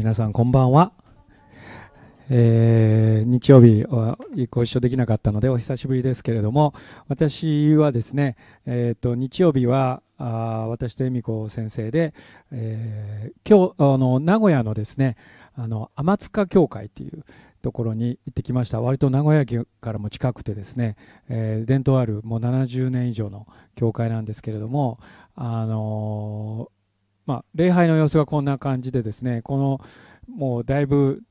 皆さんこんばんは、えー、日曜日はご一緒できなかったのでお久しぶりですけれども私はですね、えーと、日曜日はあ私と恵美子先生で、えー、今日あの名古屋のですねあの天塚教会っていうところに行ってきました。割と名古屋駅からも近くてですね、えー、伝統あるもう70年以上の教会なんですけれどもあのーまあ、礼拝の様子がこんな感じでですねこのもうだいぶ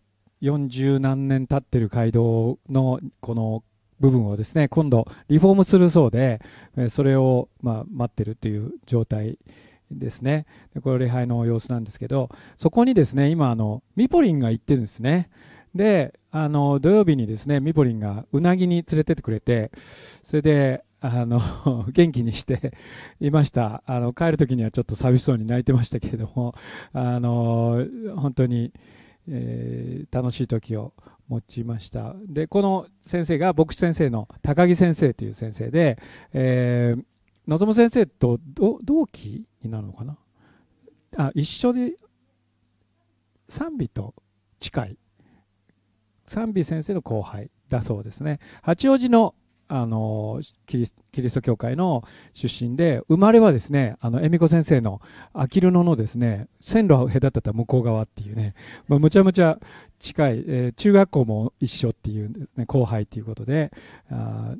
40何年経ってる街道のこの部分をですね今度リフォームするそうでそれをま待ってるという状態ですね。でこれ礼拝の様子なんですけどそこにですね今あのミポリンが行ってるんですね。であの土曜日にですねミポリンがうなぎに連れてってくれてそれであの 元気にしていました。あの帰る時にはちょっと寂しそうに泣いてましたけれどもあの本当に、えー、楽しい時を持ちました。でこの先生が牧師先生の高木先生という先生で、えー、望先生と同期になるのかな？あ一緒で賛美と近い。賛美先生の後輩だそうですね。八王子のあのキリキリスト教会の出身で生まれはですね恵美子先生のあきる野のですね線路を隔てた向こう側っていうね、まあ、むちゃむちゃ近い、えー、中学校も一緒っていうですね後輩ということであ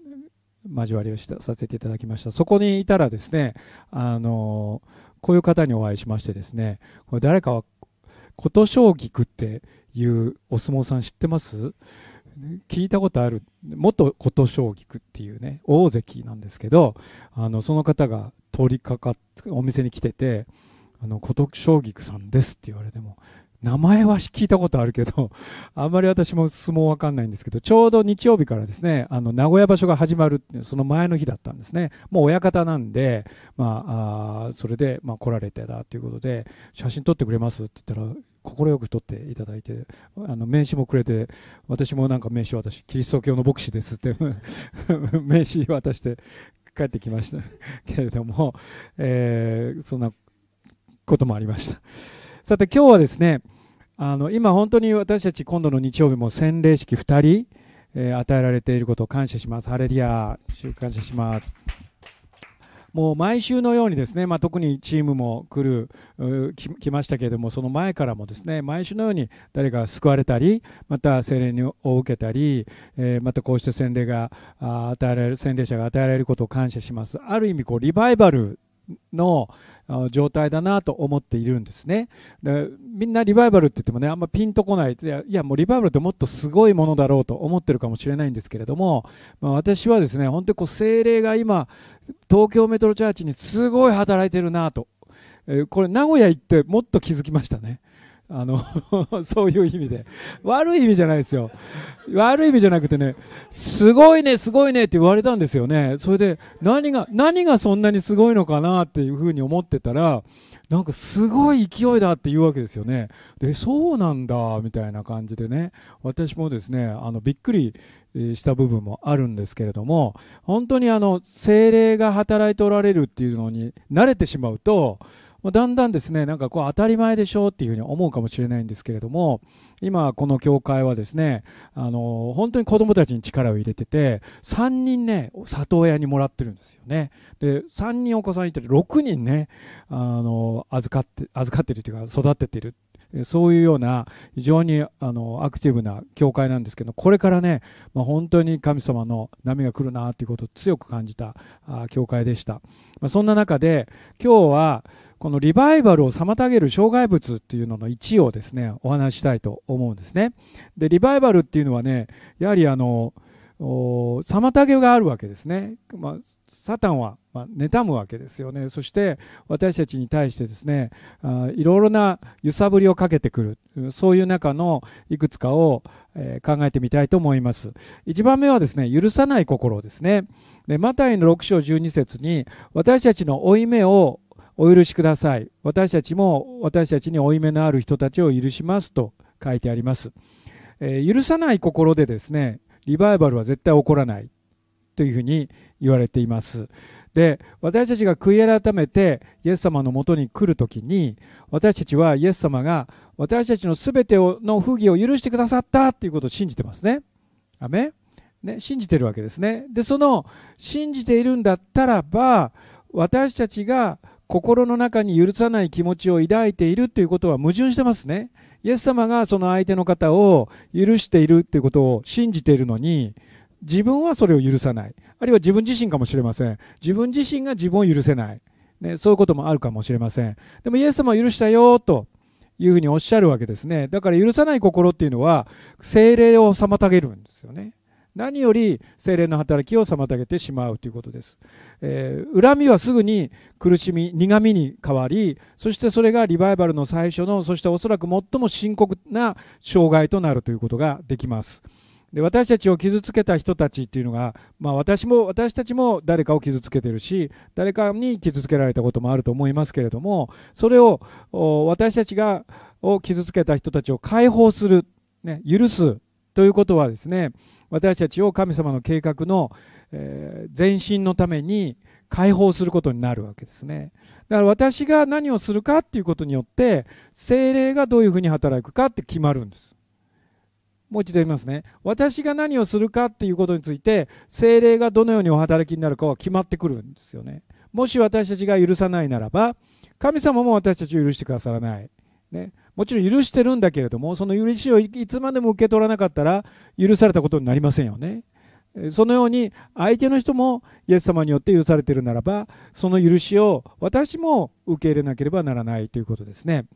交わりをしたさせていただきました。そこにいたらですねあのこういう方にお会いしましてですねこれ誰かは琴将棋っていうお相撲さん知ってます？聞いたことある。元琴将棋っていうね大関なんですけどあのその方が通りかかってお店に来てて「あの琴将棋さんです」って言われても名前は聞いたことあるけど、あんまり私も相撲わかんないんですけど、ちょうど日曜日からですね、あの名古屋場所が始まるその前の日だったんですね。もう親方なんで、まあ、あそれで、まあ、来られてたということで、写真撮ってくれますって言ったら、快く撮っていただいて、あの名刺もくれて、私もなんか名刺渡し、キリスト教の牧師ですって 名刺渡して帰ってきましたけれども、えー、そんなこともありました。さて今日はですねあの今本当に私たち今度の日曜日も洗礼式2人、えー、与えられていることを感謝します。ハレリア感謝します。もう毎週のようにですね、まあ、特にチームも来る来ましたけれどもその前からもですね毎週のように誰か救われたりまた洗礼を受けたり、えー、またこうして洗礼が与えられる洗礼者が与えられることを感謝します。ある意味こうリバイバルの状態だなと思っているんですね。でみんなリバイバルって言ってもねあんまピンとこない。いやいやもうリバイバルってもっとすごいものだろうと思ってるかもしれないんですけれども、まあ、私はですね本当にこう精霊が今東京メトロチャーチにすごい働いてるなと、えこれ名古屋行ってもっと気づきましたね。あの そういう意味で。悪い意味じゃないですよ。悪い意味じゃなくてねすごいねすごいねって言われたんですよね。それで何が何がそんなにすごいのかなっていうふうに思ってたらなんかすごい勢いだって言うわけですよね。でそうなんだみたいな感じでね私もですねあのびっくりした部分もあるんですけれども本当にあの精霊が働いておられるっていうのに慣れてしまうとだんだんですねなんかこう当たり前でしょうっていうふうに思うかもしれないんですけれども今この教会はですねあの本当に子どもたちに力を入れてて3人ね里親にもらってるんですよね。で3人お子さんいて6人ねあの預かって預かってるというか育ててる。そういうような非常にあのアクティブな教会なんですけどこれからね、まあ、本当に神様の波が来るなということを強く感じた教会でした、まあ、そんな中で今日はこのリバイバルを妨げる障害物っていうのの1をですねお話ししたいと思うんですね。でリバイバルっていうのはねやはりあの妨げがあるわけですね、まあ、サタンはまあ、妬むわけですよね。そして私たちに対してですねあいろいろな揺さぶりをかけてくるそういう中のいくつかを、えー、考えてみたいと思います。1番目はですね許さない心ですね。でマタイの6章12節に私たちの負い目をお許しください。私たちも私たちに負い目のある人たちを許しますと書いてあります、えー、許さない心でですねリバイバルは絶対起こらないというふうに言われていますで私たちが悔い改めてイエス様のもとに来る時に私たちはイエス様が私たちの全ての不義を許してくださったということを信じてますね。アね信じてるわけですね。でその信じているんだったらば私たちが心の中に許さない気持ちを抱いているということは矛盾してますね。イエス様がその相手の方を許しているということを信じているのに自分はそれを許さない。あるいは自分自身かもしれません。自分自身が自分を許せない、ね、そういうこともあるかもしれません。でもイエス様は許したよというふうにおっしゃるわけですね。だから許さない心っていうのは精霊を妨げるんですよね。何より精霊の働きを妨げてしまうということです、えー、恨みはすぐに苦しみ苦みに変わりそしてそれがリバイバルの最初のそしておそらく最も深刻な障害となるということができます。で私たちを傷つけた人たちっていうのが、まあ、私も私たちも誰かを傷つけてるし誰かに傷つけられたこともあると思いますけれどもそれを私たちがを傷つけた人たちを解放する、ね、許すということはですね私たちを神様の計画の、えー、前進のために解放することになるわけですね。だから私が何をするかっていうことによって精霊がどういうふうに働くかって決まるんです。もう一度言いますね。私が何をするかっていうことについて精霊がどのようにお働きになるかは決まってくるんですよね。もし私たちが許さないならば神様も私たちを許してくださらない、ね、もちろん許してるんだけれどもその許しをいつまでも受け取らなかったら許されたことになりませんよねそのように相手の人もイエス様によって許されているならばその許しを私も受け入れなければならないということですね。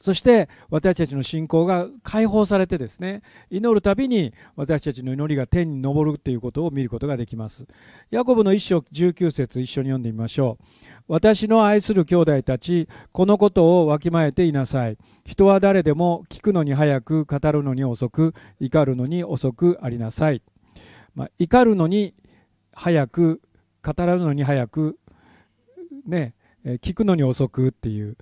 そして私たちの信仰が解放されてですね祈るたびに私たちの祈りが天に昇るということを見ることができます。ヤコブの一章19節一緒に読んでみましょう。私の愛する兄弟たちこのことをわきまえていなさい。人は誰でも聞くのに早く語るのに遅く怒るのに遅くありなさい、まあ、怒るのに早く語るのに早くね聞くのに遅くっていう。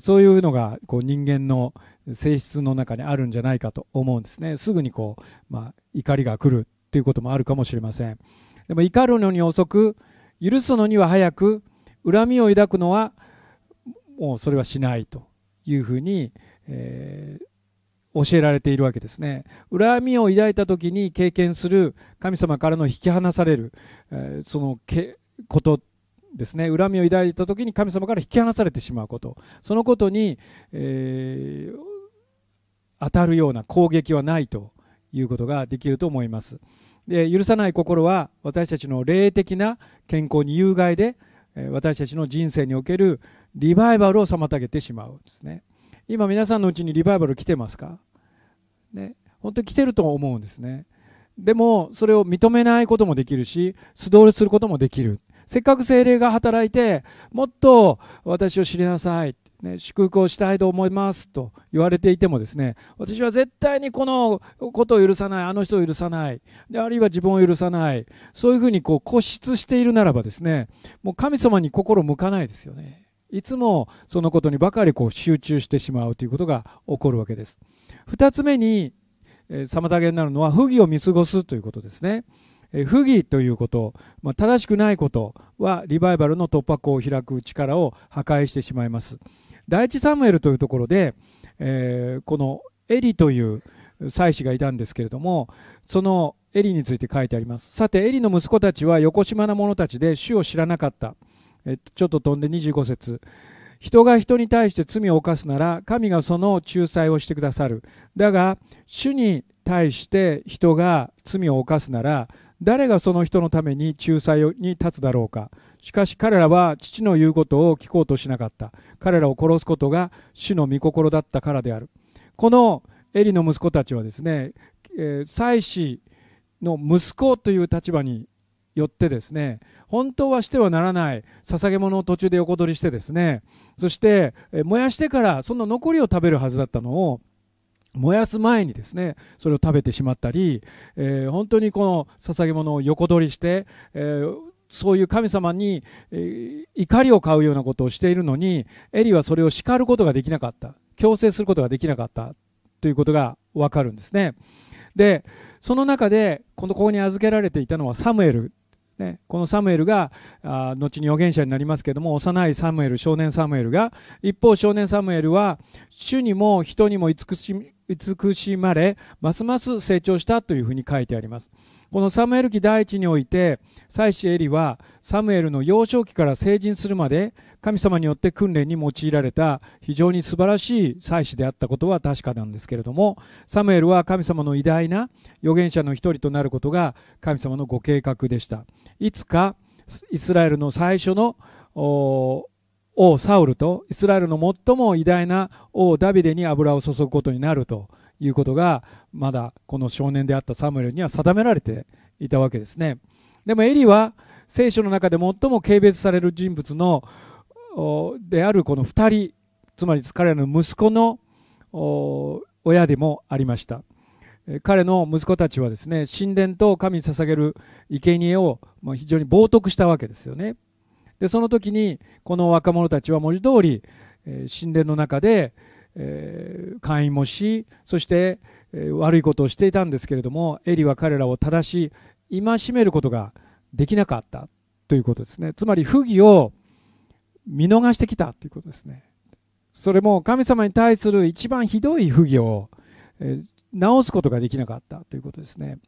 そういうのがこう人間の性質の中にあるんじゃないかと思うんですね。すぐにこう、まあ、怒りが来るっていうこともあるかもしれません。でも怒るのに遅く許すのには早く恨みを抱くのはもうそれはしないというふうに、えー、教えられているわけですね。恨みを抱いた時に経験する神様からの引き離される、えー、そのけことですね恨みを抱いた時に神様から引き離されてしまうこと。そのことに、えー、当たるような攻撃はないということができると思います。で許さない心は私たちの霊的な健康に有害で私たちの人生におけるリバイバルを妨げてしまうんですね。今皆さんのうちにリバイバル来てますか？ね本当に来てると思うんですね。でもそれを認めないこともできるし素通りすることもできる。せっかく精霊が働いてもっと私を知りなさい、ね、祝福をしたいと思いますと言われていてもですね私は絶対にこのことを許さない。あの人を許さない。であるいは自分を許さない。そういうふうにこう固執しているならばですねもう神様に心向かないですよね。いつもそのことにばかりこう集中してしまうということが起こるわけです。2つ目に妨げになるのは不義を見過ごすということですね。不義ということ、まあ、正しくないことはリバイバルの突破口を開く力を破壊してしまいます。第一サムエルというところで、えー、このエリという祭司がいたんですけれどもそのエリについて書いてあります。さてエリの息子たちは横島な者たちで主を知らなかった、えちょっと飛んで25節。人が人に対して罪を犯すなら神がその仲裁をしてくださる。だが主に対して人が罪を犯すなら誰がその人のために仲裁に立つだろうか。しかし彼らは父の言うことを聞こうとしなかった。彼らを殺すことが主の御心だったからである。このエリの息子たちはですね、えー、祭司の息子という立場によってですね本当はしてはならない捧げ物を途中で横取りしてですねそして、え燃やしてからその残りを食べるはずだったのを燃やす前にですねそれを食べてしまったり、えー、本当にこの捧げ物を横取りして、えー、そういう神様に、えー、怒りを買うようなことをしているのにエリはそれを叱ることができなかった。強制することができなかった。ということがわかるんですね。でその中でこのここに預けられていたのはサムエル。ね、このサムエルがあ後に預言者になりますけども幼いサムエル少年サムエルが一方少年サムエルは主にも人にも慈し慈しまれますます成長したというふうに書いてあります。このサムエル記第一において妻子エリはサムエルの幼少期から成人するまで神様によって訓練に用いられた非常に素晴らしい祭司であったことは確かなんですけれどもサムエルは神様の偉大な預言者の一人となることが神様のご計画でした。いつかイスラエルの最初の王サウルとイスラエルの最も偉大な王ダビデに油を注ぐことになるということがまだこの少年であったサムエルには定められていたわけですね。でもエリは聖書の中で最も軽蔑される人物のであるこの2人つまり彼らの息子の親でもありました。彼の息子たちはですね神殿と神に捧げる生贄を非常に冒涜したわけですよね。でその時にこの若者たちは文字通りえ神殿の中でえー、会員もしそして、え、悪いことをしていたんですけれどもエリは彼らを正し戒めることができなかったということですね。つまり不義を見逃してきたということですね。それも神様に対する一番ひどい不義を、え、直すことができなかったということですね。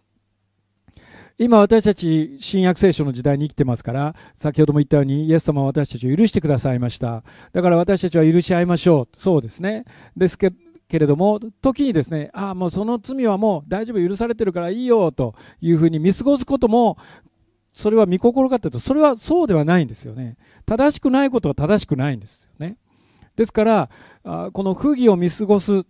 今私たち新約聖書の時代に生きてますから先ほども言ったようにイエス様は私たちを許してくださいました。だから私たちは許し合いましょう。そうですね。ですけけれども時にですねああもうその罪はもう大丈夫許されてるからいいよというふうに見過ごすこともそれは見心かというとそれはそうではないんですよね。正しくないことは正しくないんですよね。ですからこの不義を見過ごす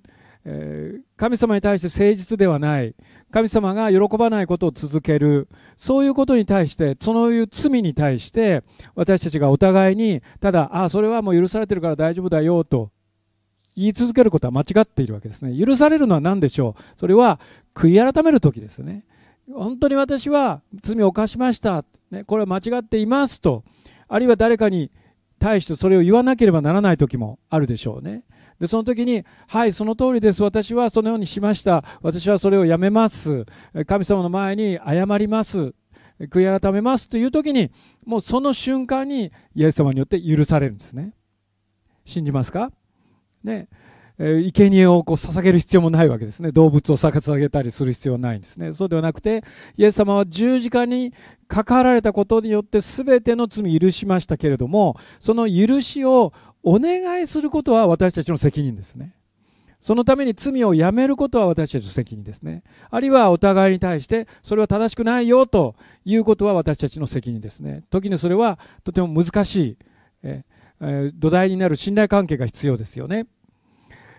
神様に対して誠実ではない。神様が喜ばないことを続ける。そういうことに対してそういう罪に対して私たちがお互いにただあそれはもう許されてるから大丈夫だよと言い続けることは間違っているわけですね。許されるのは何でしょう？それは悔い改める時ですね。本当に私は罪を犯しました、ね、これは間違っていますと。あるいは誰かに対してそれを言わなければならない時もあるでしょうね。でその時に「はいその通りです。私はそのようにしました。私はそれをやめます。神様の前に謝ります。悔い改めます」という時にもうその瞬間にイエス様によって許されるんですね。信じますか？ね。え生贄をこう捧げる必要もないわけですね。動物を捧げたりする必要はないんですね。そうではなくてイエス様は十字架にかかられたことによって全ての罪許しましたけれどもその許しをお願いすることは私たちの責任ですね。そのために罪をやめることは私たちの責任ですね。あるいはお互いに対してそれは正しくないよということは私たちの責任ですね。時にそれはとても難しい、ええ土台になる信頼関係が必要ですよね。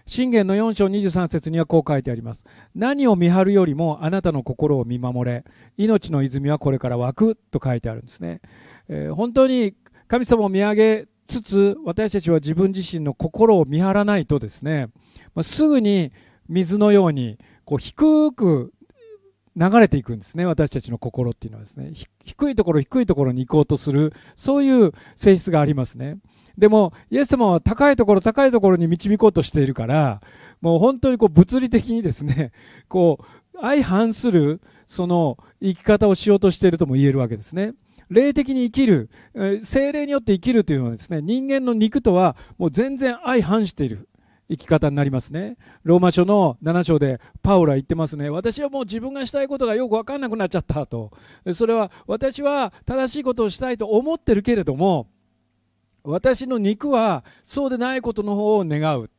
信玄の4章23節にはこう書いてあります。何を見張るよりもあなたの心を見守れ、命の泉はこれから湧くと書いてあるんですね。えー、本当に神様を見上げつつ私たちは自分自身の心を見張らないとですね、まあ、すぐに水のようにこう低く流れていくんですね私たちの心っていうのはですね。低いところ低いところに行こうとするそういう性質がありますね。でもイエス様は高いところ高いところに導こうとしているからもう本当にこう物理的にですねこう相反するその生き方をしようとしているとも言えるわけですね。霊的に生きる、精霊によって生きるというのはですね、人間の肉とはもう全然相反している生き方になりますね。ローマ書の7章でパウラ言ってますね。私はもう自分がしたいことがよく分かんなくなっちゃったと。それは私は正しいことをしたいと思ってるけれども、私の肉はそうでないことの方を願う。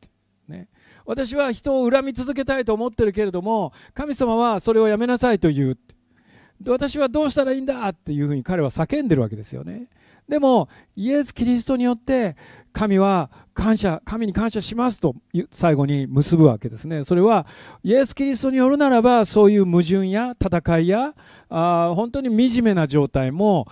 ね、私は人を恨み続けたいと思ってるけれども、神様はそれをやめなさいと言う。私はどうしたらいいんだっていうふうに彼は叫んでるわけですよね。でもイエス・キリストによって神は感謝神に感謝しますと最後に結ぶわけですねそれはイエス・キリストによるならばそういう矛盾や戦いやあ本当に惨めな状態も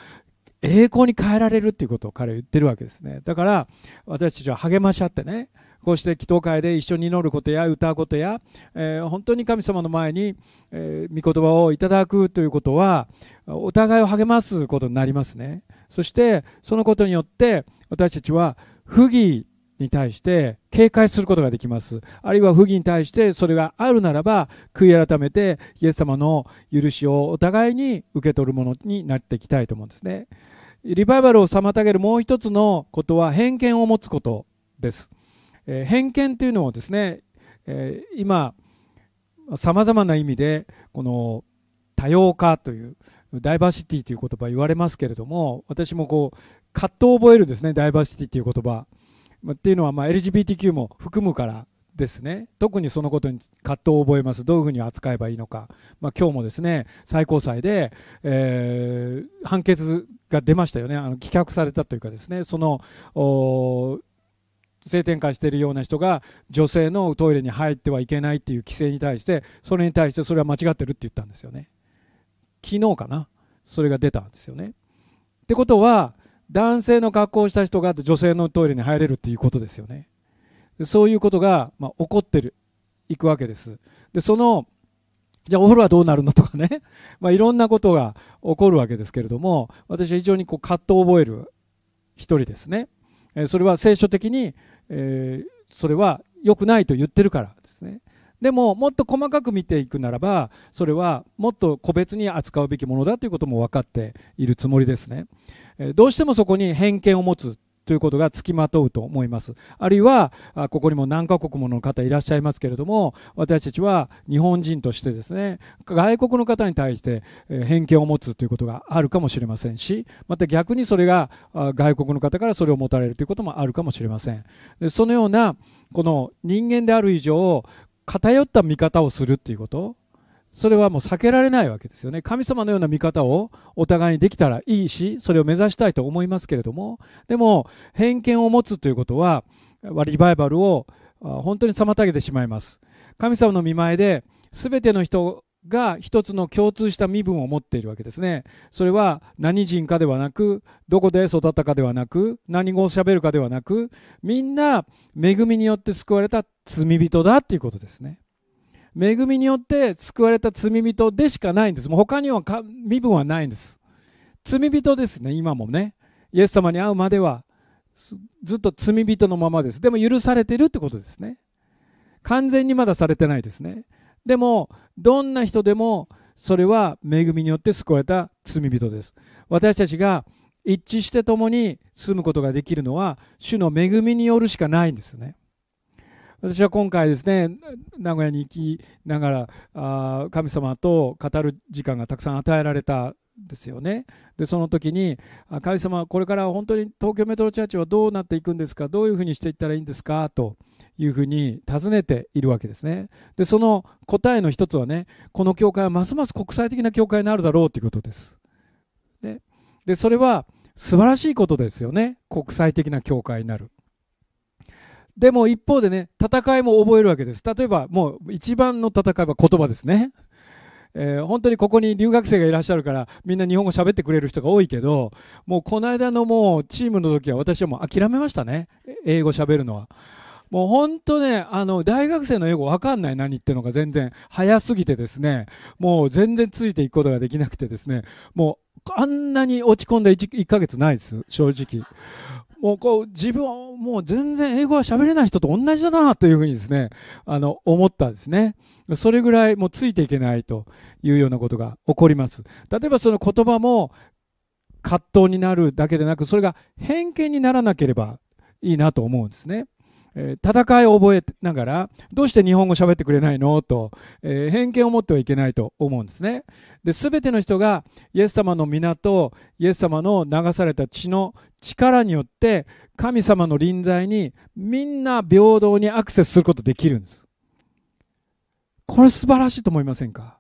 栄光に変えられるっていうことを彼は言ってるわけですねだから私たちは励まし合ってねこうして祈祷会で一緒に祈ることや歌うことや、えー、本当に神様の前に、えー、御言葉をいただくということはお互いを励ますことになりますね。そしてそのことによって私たちは不義に対して警戒することができます。あるいは不義に対してそれがあるならば悔い改めてイエス様の許しをお互いに受け取るものになっていきたいと思うんですね。リバイバルを妨げるもう一つのことは偏見を持つことです、え、偏見というのをですね、え、今さまざまな意味でこの多様化というダイバーシティという言葉言われますけれども私もこう葛藤を覚えるですねダイバーシティという言葉。っていうのはま LGBTQ も含むからですね。特にそのことに葛藤を覚えます。どういうふうに扱えばいいのか、まあ、今日もですね最高裁で、えー、判決が出ましたよね。あの棄却されたというかですね。その性転換しているような人が女性のトイレに入ってはいけないっていう規制に対してそれに対してそれは間違ってるって言ったんですよね。昨日かな？それが出たんですよね。ってことは男性の格好をした人が女性のトイレに入れるっていうことですよね。そういうことが、まあ、起こってるいくわけです。でそのじゃあお風呂はどうなるのとかね、まあ、いろんなことが起こるわけですけれども私は非常にこう葛藤を覚える一人ですね。それは聖書的に、え、それは良くないと言ってるからですね。でももっと細かく見ていくならばそれはもっと個別に扱うべきものだということも分かっているつもりですね。どうしてもそこに偏見を持つということがつきまとうと思います。あるいはここにも何カ国もの方いらっしゃいますけれども私たちは日本人としてですね外国の方に対して偏見を持つということがあるかもしれませんしまた逆にそれが外国の方からそれを持たれるということもあるかもしれません。そのようなこの人間である以上偏った見方をするっていうことそれはもう避けられないわけですよね。神様のような見方をお互いにできたらいいしそれを目指したいと思いますけれども。でも偏見を持つということはリバイバルを本当に妨げてしまいます。神様の見前で全ての人が一つの共通した身分を持っているわけですね。それは何人かではなくどこで育ったかではなく何語をしゃべるかではなくみんな恵みによって救われた罪人だっていうことですね。恵みによって救われた罪人でしかないんです。もう他には身分はないんです。罪人ですね今もね。イエス様に会うまではずっと罪人のままです。でも許されてるってことですね。完全にまだされてないですね。でもどんな人でもそれは恵みによって救われた罪人です。私たちが一致して共に住むことができるのは主の恵みによるしかないんですね。私は今回ですね名古屋に行きながらあ神様と語る時間がたくさん与えられたんですよねでその時に神様これから本当に東京メトロチャーチはどうなっていくんですか？どういうふうにしていったらいいんですか？というふうに尋ねているわけですね。でその答えの一つはねこの教会はますます国際的な教会になるだろうということです。ででそれは素晴らしいことですよね国際的な教会になる。でも一方でね戦いも覚えるわけです。例えばもう一番の戦いは言葉ですね。えー、本当にここに留学生がいらっしゃるからみんな日本語喋ってくれる人が多いけどもうこの間のもうチームの時は私はもう諦めましたね英語喋るのは。もう本当ね、あの、大学生の英語わかんない何言ってるのか全然早すぎてですね、もう全然ついていくことができなくてですね、もうあんなに落ち込んだ 1, 1ヶ月ないです、正直。もうこう自分はもう全然英語は喋れない人と同じだなというふうにですね、あの、思ったんですね。それぐらいもうついていけないというようなことが起こります。例えばその言葉も葛藤になるだけでなく、それが偏見にならなければいいなと思うんですね。え戦いを覚えながらどうして日本語喋ってくれないの？と、えー、偏見を持ってはいけないと思うんですね。で全ての人がイエス様の皆とイエス様の流された血の力によって神様の臨在にみんな平等にアクセスすることできるんです。これ素晴らしいと思いませんか、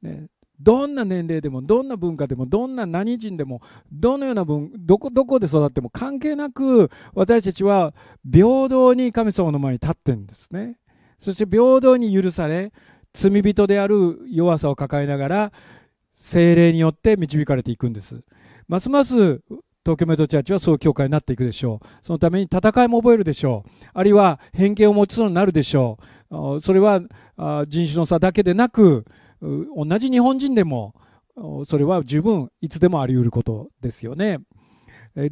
ね、どんな年齢でもどんな文化でもどんな何人でもどのような文どこどこで育っても関係なく私たちは平等に神様の前に立ってるんですね。そして平等に許され罪人である弱さを抱えながら精霊によって導かれていくんです。ますます東京メトロチャーチはそういう教会になっていくでしょう。そのために戦いも覚えるでしょう。あるいは偏見を持ちそうになるでしょう。それは人種の差だけでなく同じ日本人でもそれは十分いつでもあり得ることですよね。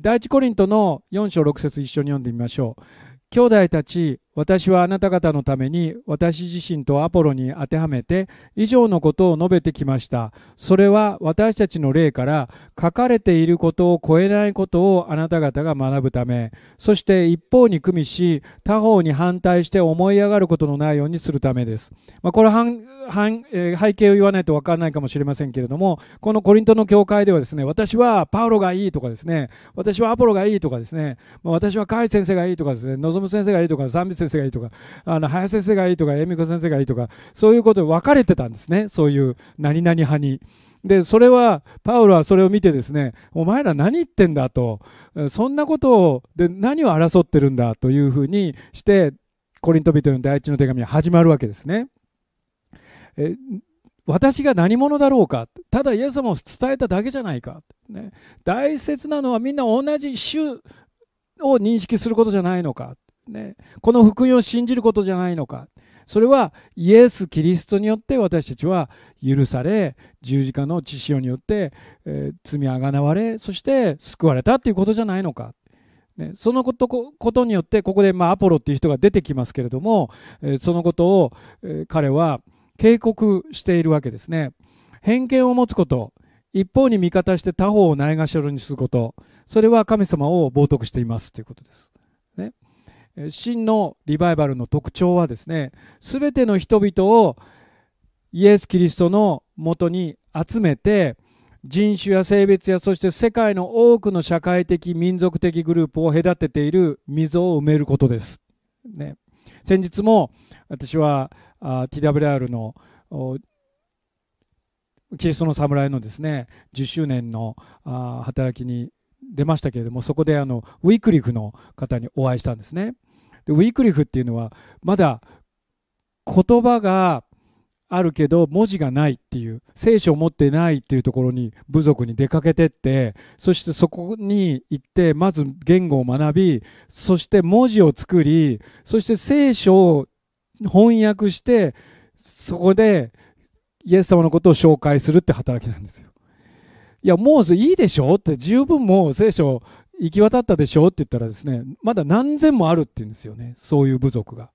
第一コリントの4章6節一緒に読んでみましょう。兄弟たち、私はあなた方のために私自身とアポロに当てはめて以上のことを述べてきました。それは私たちの例から書かれていることを超えないことをあなた方が学ぶため、そして一方に組みし、他方に反対して思い上がることのないようにするためです。まあ、これは背景を言わないと分からないかもしれませんけれども、このコリントの教会ではですね、私はパウロがいいとかですね、私はアポロがいいとかですね、まあ、私はカイ先生がいいとかですね、望先生がいいとか、三美先生がいいとか、あの林先生がいいとか、恵美子先生がいいとか、そういうことで分かれてたんですね、そういう何々派に。で、それは、パウロはそれを見てですね、お前ら何言ってんだと、そんなことを、で、何を争ってるんだというふうにして、コリント人の第一の手紙は始まるわけですね。え私が何者だろうか。ただイエス様を伝えただけじゃないか、ね、大切なのはみんな同じ種を認識することじゃないのか、ね、この福音を信じることじゃないのか。それはイエス・キリストによって私たちは許され十字架の血潮によって、えー、罪あがなわれそして救われたということじゃないのか、ね、そのことことによってここで、まあ、アポロっていう人が出てきますけれども、えー、そのことを、えー、彼は警告しているわけですね。偏見を持つこと一方に味方して他方をないがしろにすることそれは神様を冒涜していますということです。真のリバイバルの特徴はですね全ての人々をイエス・キリストのもとに集めて人種や性別やそして世界の多くの社会的民族的グループを隔てている溝を埋めることです。ね、先日も私はあ TWR のキリストの侍のですね10周年のあ働きに出ましたけれどもそこであのウィークリフの方にお会いしたんですねでウィークリフっていうのはまだ言葉があるけど文字がないっていう聖書を持ってないっていうところに部族に出かけてってそしてそこに行ってまず言語を学びそして文字を作りそして聖書を翻訳してそこでイエス様のことを紹介するって働きなんですよ。いや、もういいでしょって十分もう聖書行き渡ったでしょって言ったらですね、まだ何千もあるって言うんですよね、そういう部族が。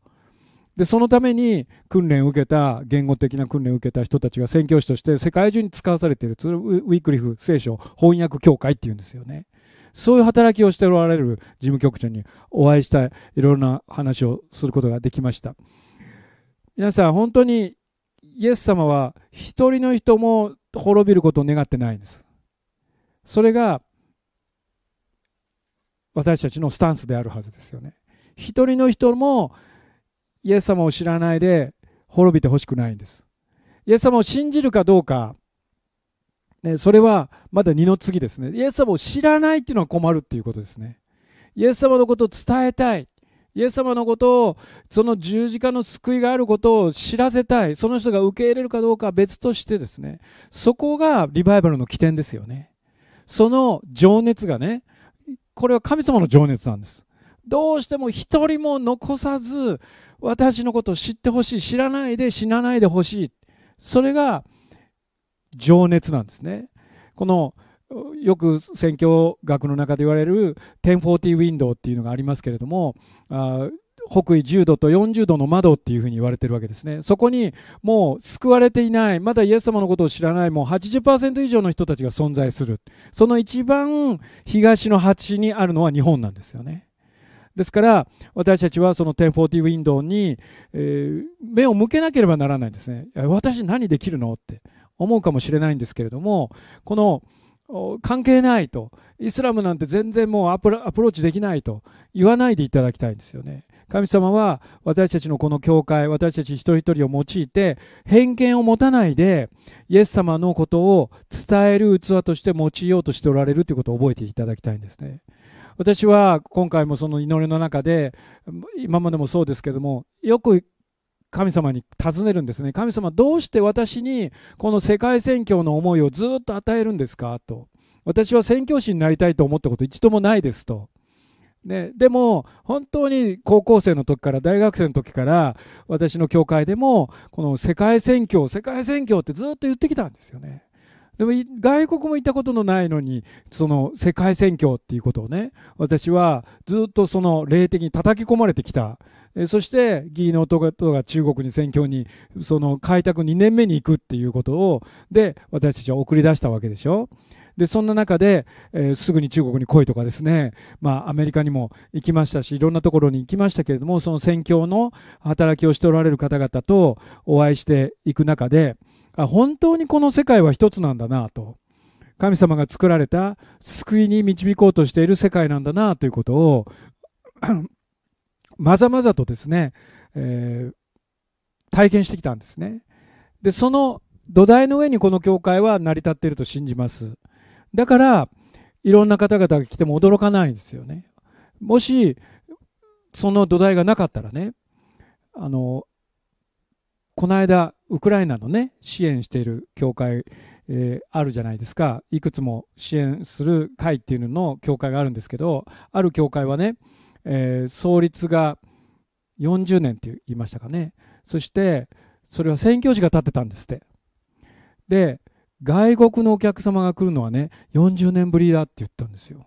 で、そのために訓練を受けた、言語的な訓練を受けた人たちが宣教師として世界中に使わされている、ウィークリフ聖書翻訳協会っていうんですよね。そういう働きをしておられる事務局長にお会いしたい、いろいろな話をすることができました。皆さん、本当にイエス様は一人の人も滅びることを願ってないんです。それが私たちのスタンスであるはずですよね。一人の人もイエス様を知らないで滅びてほしくないんです。イエス様を信じるかどうか、ね、それはまだ二の次ですね。イエス様を知らないっていうのは困るっていうことですね。イエス様のことを伝えたい。イエス様のことを、その十字架の救いがあることを知らせたい。その人が受け入れるかどうかは別としてですね、そこがリバイバルの起点ですよね。その情熱がね、これは神様の情熱なんです。どうしても一人も残さず、私のことを知ってほしい。知らないで死なないでほしい。それが情熱なんですね。このよく宣教学の中で言われる1040ウィンドウっていうのがありますけれどもあ北緯10度と40度の窓っていうふうに言われてるわけですね。そこにもう救われていない、まだイエス様のことを知らない、もう80%以上の人たちが存在する。その一番東の端にあるのは日本なんですよね。ですから私たちはその1040ウィンドウに、えー、目を向けなければならないんですね。私何できるのって思うかもしれないんですけれども、この関係ないとイスラムなんて全然もうアプローチできないと言わないでいただきたいんですよね神様は私たちのこの教会私たち一人一人を用いて偏見を持たないでイエス様のことを伝える器として用いようとしておられるということを覚えていただきたいんですね私は今回もその祈りの中で今までもそうですけどもよく神様に尋ねるんですね。神様、どうして私にこの世界宣教の思いをずっと与えるんですか？と。私は宣教師になりたいと思ったこと一度もないですと。ね、でも本当に高校生の時から大学生の時から私の教会でもこの世界宣教世界宣教ってずっと言ってきたんですよね。でも外国も行ったことのないのにその世界宣教っていうことをね私はずっとその霊的に叩き込まれてきた。そして義理の弟が中国に宣教にその開拓2年目に行くっていうことをで私たちは送り出したわけでしょ。でそんな中で、えー、すぐに中国に来いとかですね、まあ、アメリカにも行きましたしいろんなところに行きましたけれどもその宣教の働きをしておられる方々とお会いしていく中であ本当にこの世界は一つなんだなと神様が作られた救いに導こうとしている世界なんだなということを まざまざとですね、えー、体験してきたんですね。でその土台の上にこの教会は成り立っていると信じます。だからいろんな方々が来ても驚かないんですよね。もしその土台がなかったらねあのこの間ウクライナのね支援している教会、えー、あるじゃないですか。いくつも支援する会っていうのの教会があるんですけどある教会はね、えー、創立が40年って言いましたかね。そしてそれは宣教師が建てたんですって。で外国のお客様が来るのはね40年ぶりだって言ったんですよ。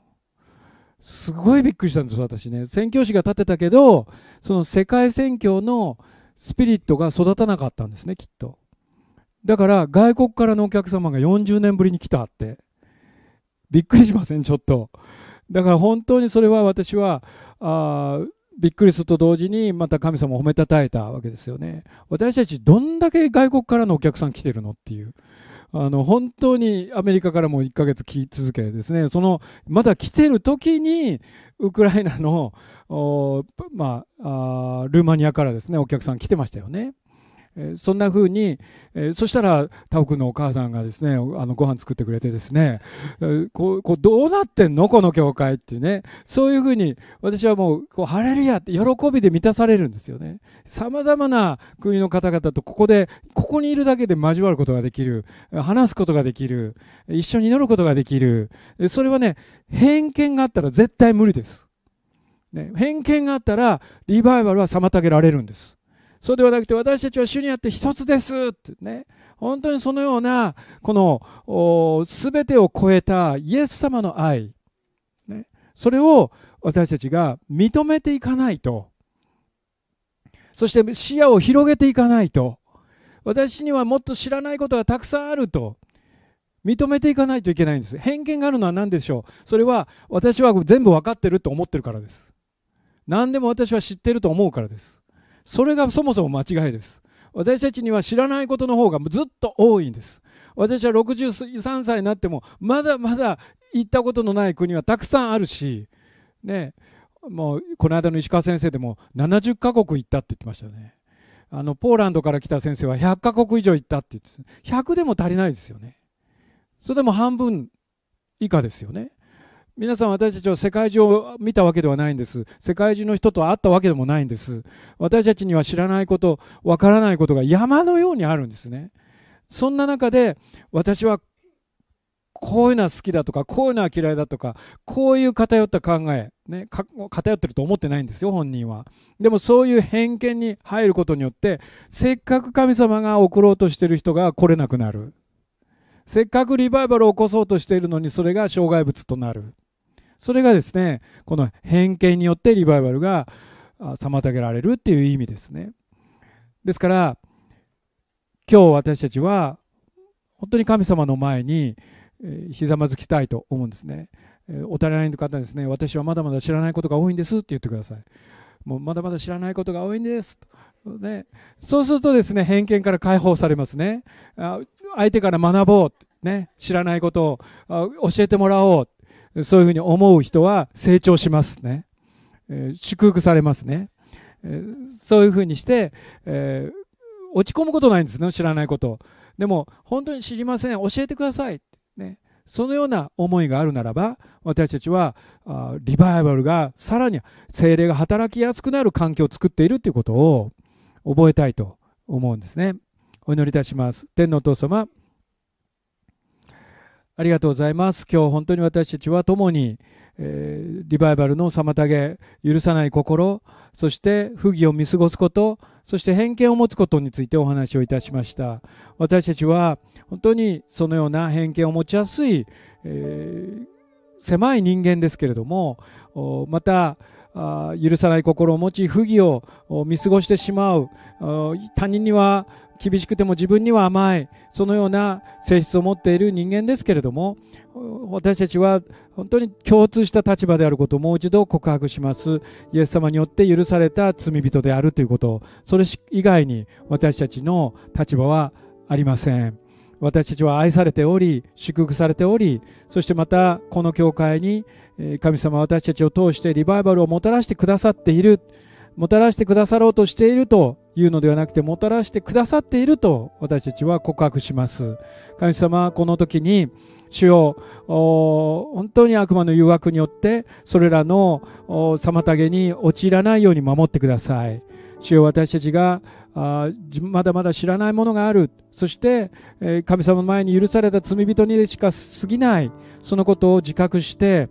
すごいびっくりしたんです私ね。宣教師が建てたけどその世界宣教のスピリットが育たなかったんですねきっと。だから外国からのお客様が40年ぶりに来たってびっくりしませんちょっと。だから本当にそれは私はあびっくりすると同時にまた神様を褒めたたえたわけですよね。私たちどんだけ外国からのお客さん来てるのっていう。あの本当にアメリカからも1ヶ月来続けですねそのまだ来てる時にウクライナのまあ、ルーマニアからですねお客さん来てましたよね。えそんな風に、えそしたらタオ君のお母さんがですねあのご飯作ってくれてですね、えこうこうどうなってんの？この教会っていうねそういう風に私はもうこうハレルヤって喜びで満たされるんですよね。さまざまな国の方々とここでここにいるだけで交わることができる話すことができる一緒に祈ることができる。それはね偏見があったら絶対無理です、ね、偏見があったらリバイバルは妨げられるんです。そうではなくて私たちは主にあって一つですってね。本当にそのようなこの全てを超えたイエス様の愛、ね、それを私たちが認めていかないと。そして視野を広げていかないと。私にはもっと知らないことがたくさんあると。認めていかないといけないんです。偏見があるのは何でしょう。それは私は全部分かってると思ってるからです。何でも私は知ってると思うからです。それがそもそも間違いです。私たちには知らないことの方がずっと多いんです。私は63歳になってもまだまだ行ったことのない国はたくさんあるしねもうこの間の石川先生でも70カ国行ったって言ってましたよね。あのポーランドから来た先生は100カ国以上行ったって言って100でも足りないですよね。それでも半分以下ですよね。皆さん私たちは世界中を見たわけではないんです。世界中の人と会ったわけでもないんです。私たちには知らないことわからないことが山のようにあるんですね。そんな中で私はこういうのは好きだとかこういうのは嫌いだとかこういう偏った考え、ね、偏ってると思ってないんですよ本人は。でもそういう偏見に入ることによってせっかく神様が送ろうとしてる人が来れなくなる。せっかくリバイバルを起こそうとしているのにそれが障害物となる。それがですねこの偏見によってリバイバルが妨げられるっていう意味ですね。ですから今日私たちは本当に神様の前にひざまずきたいと思うんですね。お足りない方ですね。私はまだまだ知らないことが多いんですって言ってください。もうまだまだ知らないことが多いんです。ね、そうするとですね偏見から解放されますね。相手から学ぼう、ね、知らないことを教えてもらおう。そういうふうに思う人は成長しますね。えー、祝福されますね。えー、そういうふうにして、えー、落ち込むことないんですね、知らないこと。でも、本当に知りません、教えてください。ね、そのような思いがあるならば、私たちはあリバイバルがさらに精霊が働きやすくなる環境を作っているということを覚えたいと思うんですね。お祈りいたします。天のお父様ありがとうございます。今日本当に私たちは共に、えー、リバイバルの妨げ許さない心そして不義を見過ごすことそして偏見を持つことについてお話をいたしました私たちは本当にそのような偏見を持ちやすい、えー、狭い人間ですけれどもまた許さない心を持ち不義を見過ごしてしまう他人には厳しくても自分には甘いそのような性質を持っている人間ですけれども私たちは本当に共通した立場であることをもう一度告白します。イエス様によって許された罪人であるということ。それ以外に私たちの立場はありません。私たちは愛されており祝福されておりそしてまたこの教会に神様私たちを通してリバイバルをもたらしてくださっているもたらしてくださろうとしているというのではなくてもたらしてくださっていると私たちは告白します。神様この時に主よ本当に悪魔の誘惑によってそれらの妨げに陥らないように守ってください。主よ私たちがあまだまだ知らないものがある。そして、え神様の前に許された罪人にしか過ぎない。そのことを自覚して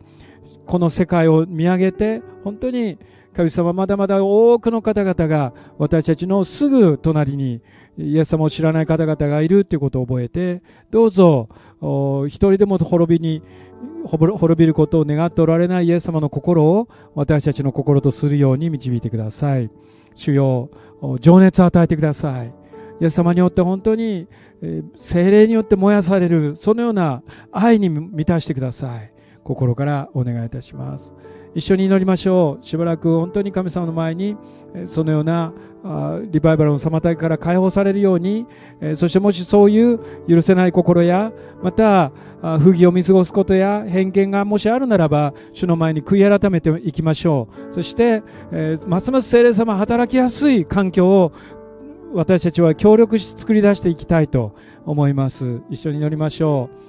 この世界を見上げて本当に神様まだまだ多くの方々が私たちのすぐ隣にイエス様を知らない方々がいるということを覚えてどうぞ一人でも滅びに滅びることを願っておられないイエス様の心を私たちの心とするように導いてください。主よ情熱を与えてください。イエス様によって本当に精霊によって燃やされるそのような愛に満たしてください。心からお願いいたします。一緒に祈りましょう。しばらく本当に神様の前にそのようなリバイバルの妨げから解放されるようにそしてもしそういう許せない心やまた不義を見過ごすことや偏見がもしあるならば主の前に悔い改めていきましょう。そしてますます聖霊様働きやすい環境を私たちは協力し作り出していきたいと思います。一緒に祈りましょう。